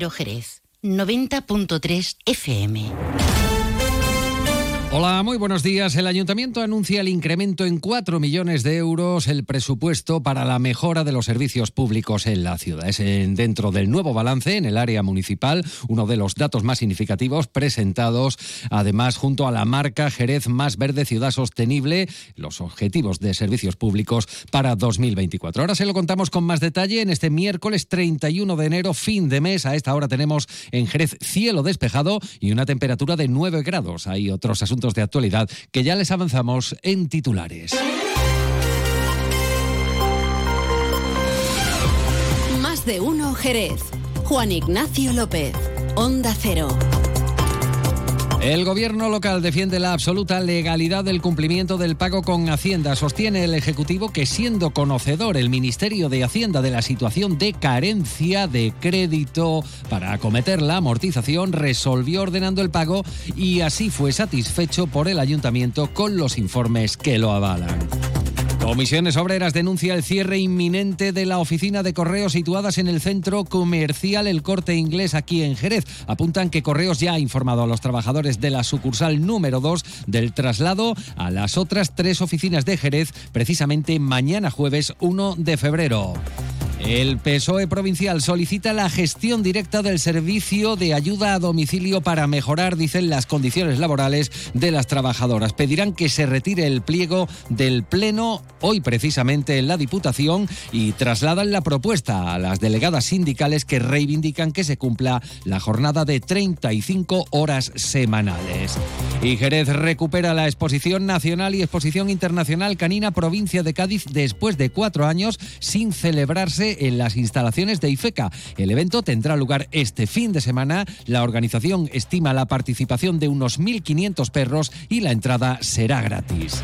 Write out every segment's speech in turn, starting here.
Jerez, 90.3 FM. Hola, muy buenos días. El ayuntamiento anuncia el incremento en 4 millones de euros el presupuesto para la mejora de los servicios públicos en la ciudad. Es dentro del nuevo balance en el área municipal, uno de los datos más significativos presentados, además, junto a la marca Jerez Más Verde Ciudad Sostenible, los objetivos de servicios públicos para 2024. Ahora se lo contamos con más detalle en este miércoles 31 de enero, fin de mes. A esta hora tenemos en Jerez cielo despejado y una temperatura de 9 grados. Hay otros asuntos de actualidad que ya les avanzamos en titulares. Más de uno Jerez. Juan Ignacio López. Onda Cero. El gobierno local defiende la absoluta legalidad del cumplimiento del pago con Hacienda. Sostiene el Ejecutivo que siendo conocedor el Ministerio de Hacienda de la situación de carencia de crédito para acometer la amortización, resolvió ordenando el pago y así fue satisfecho por el ayuntamiento con los informes que lo avalan. Comisiones Obreras denuncia el cierre inminente de la oficina de correos situadas en el centro comercial El Corte Inglés aquí en Jerez. Apuntan que Correos ya ha informado a los trabajadores de la sucursal número 2 del traslado a las otras tres oficinas de Jerez precisamente mañana jueves 1 de febrero. El PSOE provincial solicita la gestión directa del servicio de ayuda a domicilio para mejorar, dicen, las condiciones laborales de las trabajadoras. Pedirán que se retire el pliego del Pleno hoy precisamente en la Diputación y trasladan la propuesta a las delegadas sindicales que reivindican que se cumpla la jornada de 35 horas semanales. Y Jerez recupera la exposición nacional y exposición internacional canina provincia de Cádiz después de cuatro años sin celebrarse en las instalaciones de IFECA. El evento tendrá lugar este fin de semana. La organización estima la participación de unos 1.500 perros y la entrada será gratis.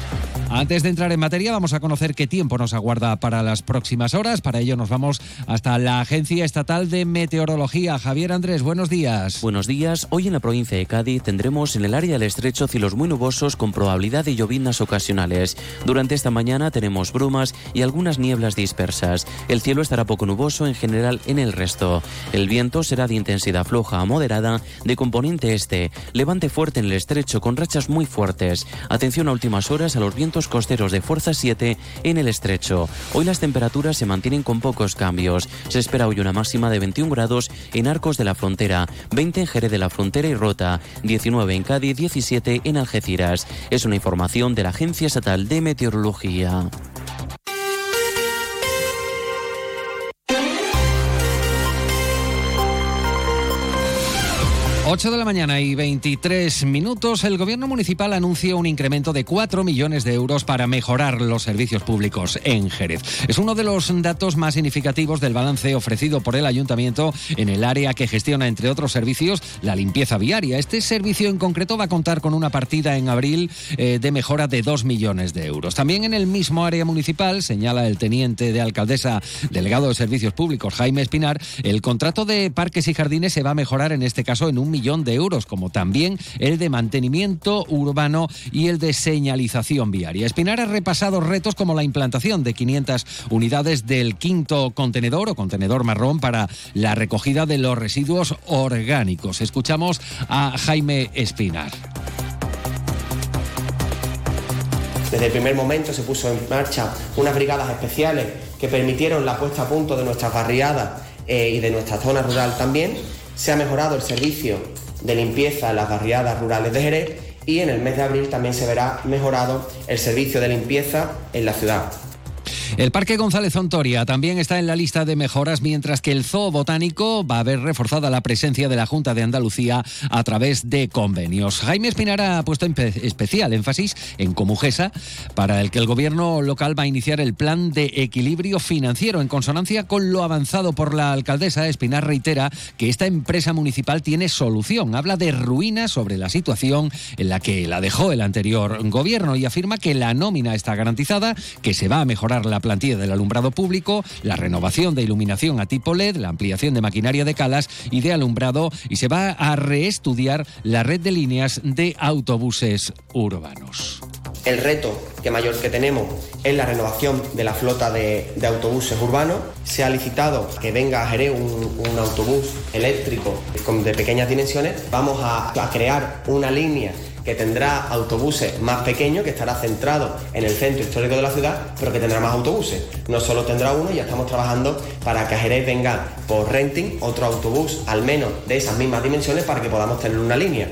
Antes de entrar en materia, vamos a conocer qué tiempo nos aguarda para las próximas horas. Para ello nos vamos hasta la Agencia Estatal de Meteorología. Javier Andrés, buenos días. Buenos días. Hoy en la provincia de Cádiz tendremos en el área del estrecho cielos muy nubosos con probabilidad de lloviznas ocasionales. Durante esta mañana tenemos brumas y algunas nieblas dispersas. El cielo estará poco nuboso en general en el resto. El viento será de intensidad floja a moderada de componente este. Levante fuerte en el estrecho con rachas muy fuertes. Atención a últimas horas a los vientos costeros de fuerza 7 en el estrecho. Hoy las temperaturas se mantienen con pocos cambios. Se espera hoy una máxima de 21 grados en Arcos de la Frontera, 20 en Jerez de la Frontera y Rota, 19 en Cádiz, 17 en Algeciras. Es una información de la Agencia Estatal de Meteorología. 8 de la mañana y 23 minutos, el gobierno municipal anuncia un incremento de 4 millones de euros para mejorar los servicios públicos en Jerez. Es uno de los datos más significativos del balance ofrecido por el ayuntamiento en el área que gestiona, entre otros servicios, la limpieza viaria. Este servicio en concreto va a contar con una partida en abril eh, de mejora de 2 millones de euros. También en el mismo área municipal, señala el teniente de alcaldesa delegado de servicios públicos, Jaime Espinar, el contrato de parques y jardines se va a mejorar en este caso en un millón de euros, como también el de mantenimiento urbano y el de señalización viaria. Espinar ha repasado retos como la implantación de 500 unidades del quinto contenedor o contenedor marrón para la recogida de los residuos orgánicos. Escuchamos a Jaime Espinar. Desde el primer momento se puso en marcha unas brigadas especiales que permitieron la puesta a punto de nuestras barriadas eh, y de nuestra zona rural también se ha mejorado el servicio de limpieza en las barriadas rurales de Jerez y en el mes de abril también se verá mejorado el servicio de limpieza en la ciudad. El Parque González Ontoria también está en la lista de mejoras, mientras que el Zoo Botánico va a ver reforzada la presencia de la Junta de Andalucía a través de convenios. Jaime Espinara ha puesto especial énfasis en Comujesa, para el que el gobierno local va a iniciar el plan de equilibrio financiero en consonancia con lo avanzado por la alcaldesa. Espinar reitera que esta empresa municipal tiene solución. Habla de ruina sobre la situación en la que la dejó el anterior gobierno y afirma que la nómina está garantizada, que se va a mejorar la plantilla del alumbrado público, la renovación de iluminación a tipo LED, la ampliación de maquinaria de calas y de alumbrado y se va a reestudiar la red de líneas de autobuses urbanos. El reto que mayor que tenemos es la renovación de la flota de, autobuses urbanos. Se ha licitado que venga a Jerez un, autobús eléctrico de pequeñas dimensiones. Vamos a crear una línea que tendrá autobuses más pequeños, que estará centrado en el centro histórico de la ciudad, pero que tendrá más autobuses. No solo tendrá uno, ya estamos trabajando para que a Jerez venga por renting otro autobús, al menos de esas mismas dimensiones, para que podamos tener una línea.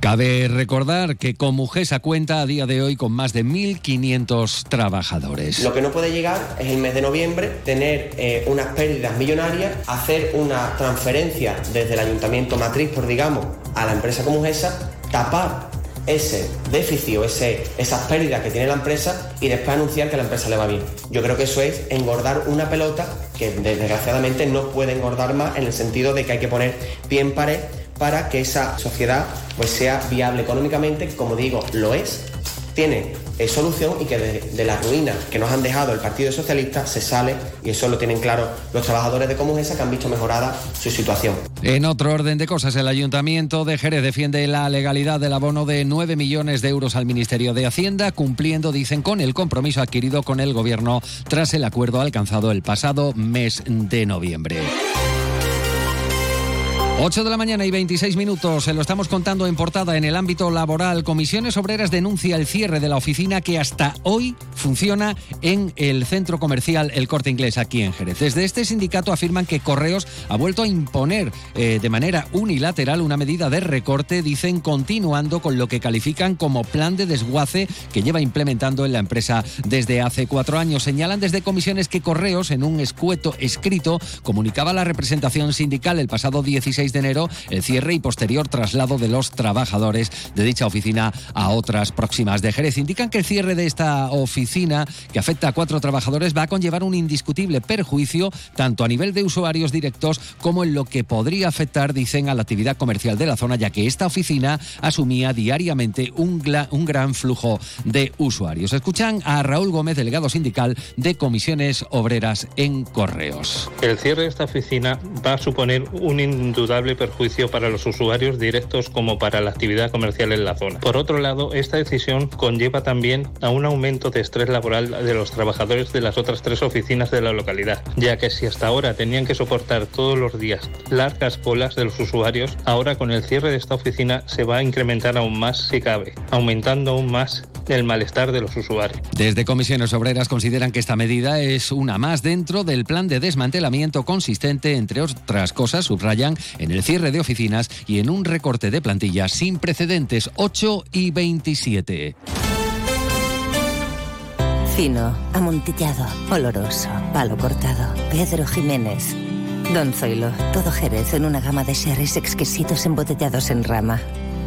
Cabe recordar que Comujesa cuenta a día de hoy con más de 1.500 trabajadores. Lo que no puede llegar es el mes de noviembre tener eh, unas pérdidas millonarias, hacer una transferencia desde el ayuntamiento matriz, por digamos, a la empresa Comujesa, tapar ese déficit o ese, esas pérdidas que tiene la empresa y después anunciar que la empresa le va bien. Yo creo que eso es engordar una pelota que desgraciadamente no puede engordar más en el sentido de que hay que poner pie en pared para que esa sociedad pues sea viable económicamente, como digo, lo es, tiene eh, solución y que de, la ruina que nos han dejado el Partido Socialista se sale y eso lo tienen claro los trabajadores de Comujesa que han visto mejorada su situación. En otro orden de cosas, el Ayuntamiento de Jerez defiende la legalidad del abono de 9 millones de euros al Ministerio de Hacienda, cumpliendo, dicen, con el compromiso adquirido con el Gobierno tras el acuerdo alcanzado el pasado mes de noviembre. 8 de la mañana y 26 minutos. Se lo estamos contando en portada en el ámbito laboral. Comisiones Obreras denuncia el cierre de la oficina que hasta hoy funciona en el centro comercial El Corte Inglés aquí en Jerez. Desde este sindicato afirman que Correos ha vuelto a imponer eh, de manera unilateral una medida de recorte, dicen, continuando con lo que califican como plan de desguace que lleva implementando en la empresa desde hace cuatro años. Señalan desde comisiones que Correos, en un escueto escrito, comunicaba a la representación sindical el pasado 16 de enero el cierre y posterior traslado de los trabajadores de dicha oficina a otras próximas de Jerez. Indican que el cierre de esta oficina, que afecta a cuatro trabajadores, va a conllevar un indiscutible perjuicio tanto a nivel de usuarios directos como en lo que podría afectar, dicen, a la actividad comercial de la zona, ya que esta oficina asumía diariamente un, un gran flujo de usuarios. Escuchan a Raúl Gómez, delegado sindical de comisiones obreras en Correos. El cierre de esta oficina va a suponer un indudable perjuicio para los usuarios directos como para la actividad comercial en la zona. Por otro lado, esta decisión conlleva también a un aumento de estrés laboral de los trabajadores de las otras tres oficinas de la localidad, ya que si hasta ahora tenían que soportar todos los días largas colas de los usuarios, ahora con el cierre de esta oficina se va a incrementar aún más si cabe, aumentando aún más el malestar de los usuarios. Desde comisiones obreras consideran que esta medida es una más dentro del plan de desmantelamiento consistente, entre otras cosas, subrayan, en el cierre de oficinas y en un recorte de plantillas sin precedentes 8 y 27. Fino, amontillado, oloroso, palo cortado. Pedro Jiménez. Don Zoilo, todo Jerez en una gama de sherries exquisitos embotellados en rama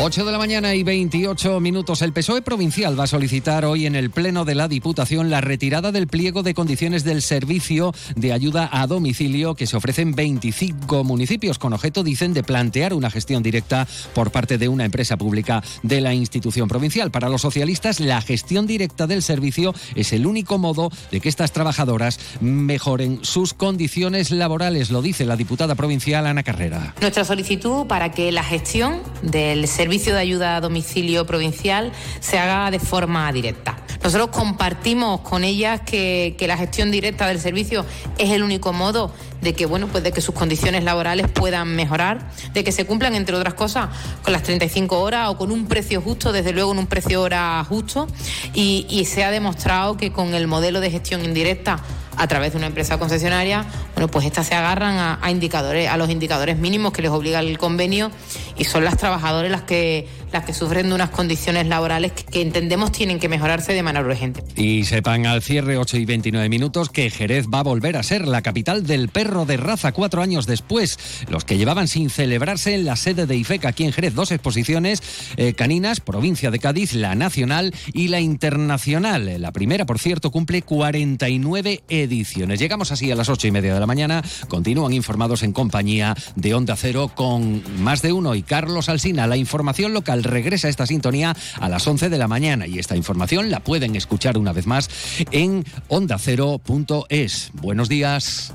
8 de la mañana y 28 minutos. El PSOE provincial va a solicitar hoy en el Pleno de la Diputación la retirada del pliego de condiciones del servicio de ayuda a domicilio que se ofrecen 25 municipios con objeto, dicen, de plantear una gestión directa por parte de una empresa pública de la institución provincial. Para los socialistas, la gestión directa del servicio es el único modo de que estas trabajadoras mejoren sus condiciones laborales, lo dice la diputada provincial Ana Carrera. Nuestra solicitud para que la gestión del servicio servicio de ayuda a domicilio provincial se haga de forma directa. Nosotros compartimos con ellas que, la gestión directa del servicio es el único modo de que bueno pues de que sus condiciones laborales puedan mejorar, de que se cumplan entre otras cosas con las 35 horas o con un precio justo, desde luego en un precio hora justo y, se ha demostrado que con el modelo de gestión indirecta a través de una empresa concesionaria, bueno, pues estas se agarran a, indicadores, a los indicadores mínimos que les obliga el convenio y son las trabajadoras las que las que sufren de unas condiciones laborales que, entendemos tienen que mejorarse de manera urgente. Y sepan al cierre 8 y 29 minutos que Jerez va a volver a ser la capital del perro de raza cuatro años después. Los que llevaban sin celebrarse en la sede de IFECA aquí en Jerez dos exposiciones eh, caninas, provincia de Cádiz, la nacional y la internacional. La primera, por cierto, cumple 49 ediciones Llegamos así a las ocho y media de la mañana. Continúan informados en compañía de Onda Cero con más de uno y Carlos Alsina. La información local regresa a esta sintonía a las 11 de la mañana y esta información la pueden escuchar una vez más en ondacero.es. Buenos días.